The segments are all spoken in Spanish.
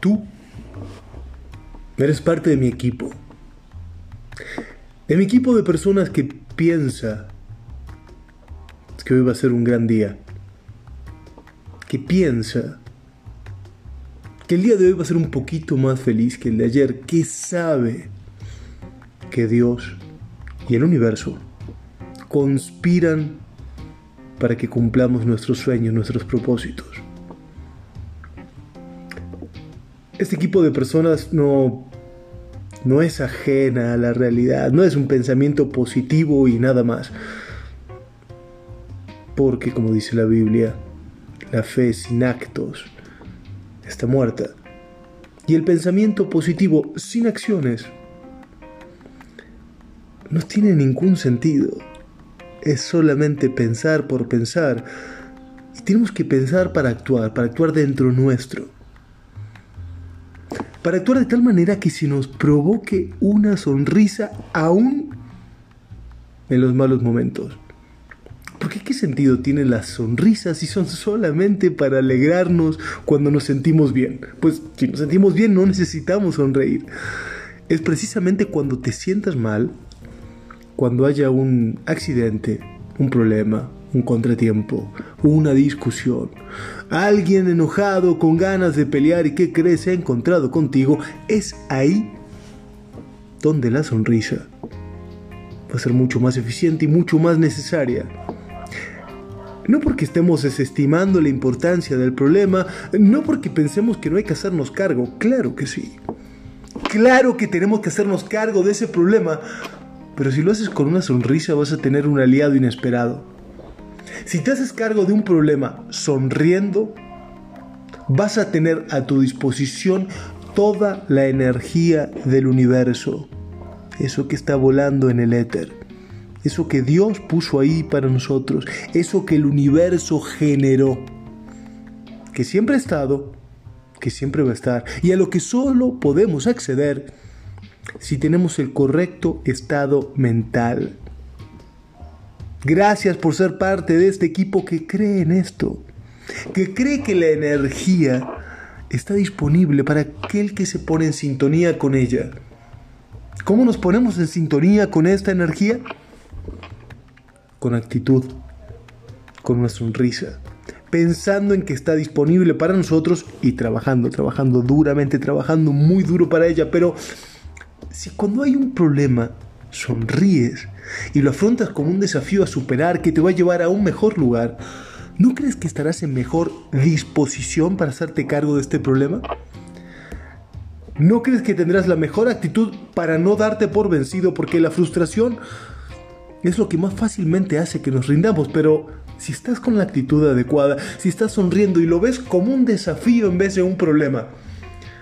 Tú eres parte de mi equipo. De mi equipo de personas que piensa que hoy va a ser un gran día. Que piensa que el día de hoy va a ser un poquito más feliz que el de ayer. Que sabe que Dios y el universo conspiran para que cumplamos nuestros sueños, nuestros propósitos. Este equipo de personas no, no es ajena a la realidad, no es un pensamiento positivo y nada más. Porque, como dice la Biblia, la fe sin actos está muerta. Y el pensamiento positivo sin acciones no tiene ningún sentido es solamente pensar por pensar. Y tenemos que pensar para actuar, para actuar dentro nuestro. Para actuar de tal manera que si nos provoque una sonrisa aún en los malos momentos. Porque qué sentido tienen las sonrisas si son solamente para alegrarnos cuando nos sentimos bien? Pues si nos sentimos bien no necesitamos sonreír. Es precisamente cuando te sientas mal cuando haya un accidente, un problema, un contratiempo, una discusión, alguien enojado con ganas de pelear y que cree se ha encontrado contigo, es ahí donde la sonrisa va a ser mucho más eficiente y mucho más necesaria. No porque estemos desestimando la importancia del problema, no porque pensemos que no hay que hacernos cargo, claro que sí. Claro que tenemos que hacernos cargo de ese problema, pero si lo haces con una sonrisa vas a tener un aliado inesperado. Si te haces cargo de un problema sonriendo, vas a tener a tu disposición toda la energía del universo. Eso que está volando en el éter. Eso que Dios puso ahí para nosotros. Eso que el universo generó. Que siempre ha estado, que siempre va a estar. Y a lo que solo podemos acceder si tenemos el correcto estado mental. Gracias por ser parte de este equipo que cree en esto, que cree que la energía está disponible para aquel que se pone en sintonía con ella. ¿Cómo nos ponemos en sintonía con esta energía? Con actitud, con una sonrisa, pensando en que está disponible para nosotros y trabajando, trabajando duramente, trabajando muy duro para ella, pero si cuando hay un problema sonríes y lo afrontas como un desafío a superar que te va a llevar a un mejor lugar, ¿no crees que estarás en mejor disposición para hacerte cargo de este problema? ¿No crees que tendrás la mejor actitud para no darte por vencido? Porque la frustración es lo que más fácilmente hace que nos rindamos, pero si estás con la actitud adecuada, si estás sonriendo y lo ves como un desafío en vez de un problema,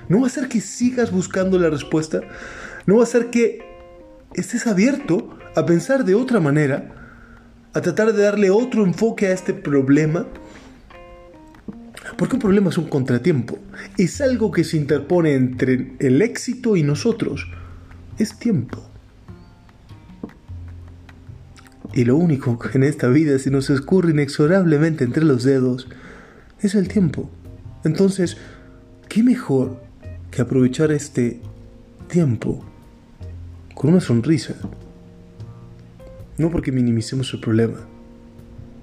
¿no va a ser que sigas buscando la respuesta? no va a ser que estés abierto a pensar de otra manera, a tratar de darle otro enfoque a este problema. Porque un problema es un contratiempo, es algo que se interpone entre el éxito y nosotros, es tiempo. Y lo único que en esta vida se nos escurre inexorablemente entre los dedos es el tiempo. Entonces, ¿qué mejor que aprovechar este tiempo con una sonrisa. No porque minimicemos el problema,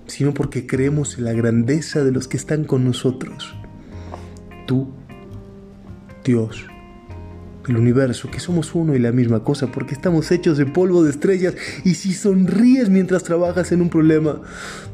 sino porque creemos en la grandeza de los que están con nosotros. Tú, Dios, el universo, que somos uno y la misma cosa, porque estamos hechos de polvo de estrellas, y si sonríes mientras trabajas en un problema,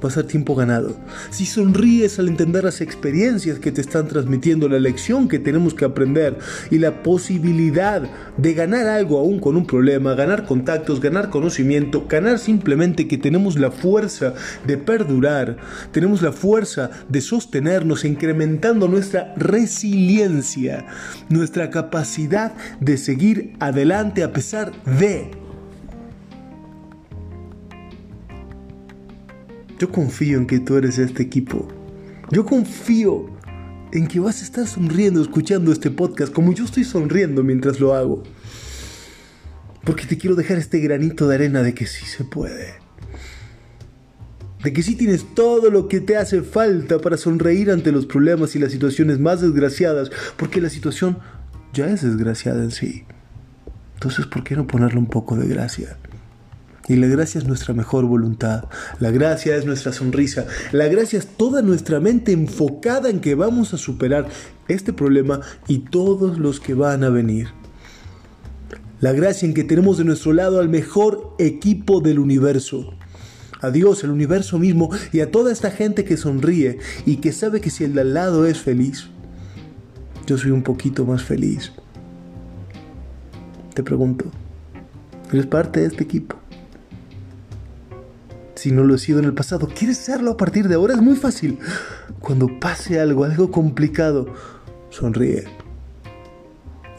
va a ser tiempo ganado. Si sonríes al entender las experiencias que te están transmitiendo, la lección que tenemos que aprender y la posibilidad de ganar algo aún con un problema, ganar contactos, ganar conocimiento, ganar simplemente que tenemos la fuerza de perdurar, tenemos la fuerza de sostenernos, incrementando nuestra resiliencia, nuestra capacidad de seguir adelante a pesar de. Yo confío en que tú eres este equipo. Yo confío en que vas a estar sonriendo escuchando este podcast como yo estoy sonriendo mientras lo hago. Porque te quiero dejar este granito de arena de que sí se puede. de que sí tienes todo lo que te hace falta para sonreír ante los problemas y las situaciones más desgraciadas, porque la situación ya es desgraciada en sí. Entonces, ¿por qué no ponerle un poco de gracia? Y la gracia es nuestra mejor voluntad, la gracia es nuestra sonrisa, la gracia es toda nuestra mente enfocada en que vamos a superar este problema y todos los que van a venir. La gracia en que tenemos de nuestro lado al mejor equipo del universo. A Dios, el universo mismo y a toda esta gente que sonríe y que sabe que si el de al lado es feliz, yo soy un poquito más feliz. Te pregunto, ¿eres parte de este equipo? Si no lo he sido en el pasado, ¿quieres serlo a partir de ahora? Es muy fácil. Cuando pase algo, algo complicado, sonríe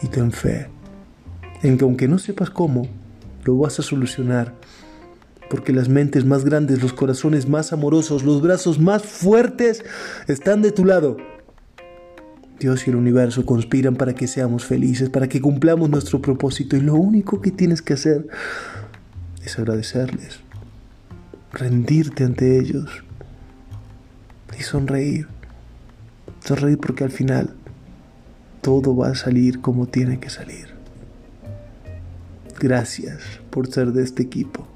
y ten fe en que aunque no sepas cómo, lo vas a solucionar. Porque las mentes más grandes, los corazones más amorosos, los brazos más fuertes están de tu lado. Dios y el universo conspiran para que seamos felices, para que cumplamos nuestro propósito y lo único que tienes que hacer es agradecerles, rendirte ante ellos y sonreír. Sonreír porque al final todo va a salir como tiene que salir. Gracias por ser de este equipo.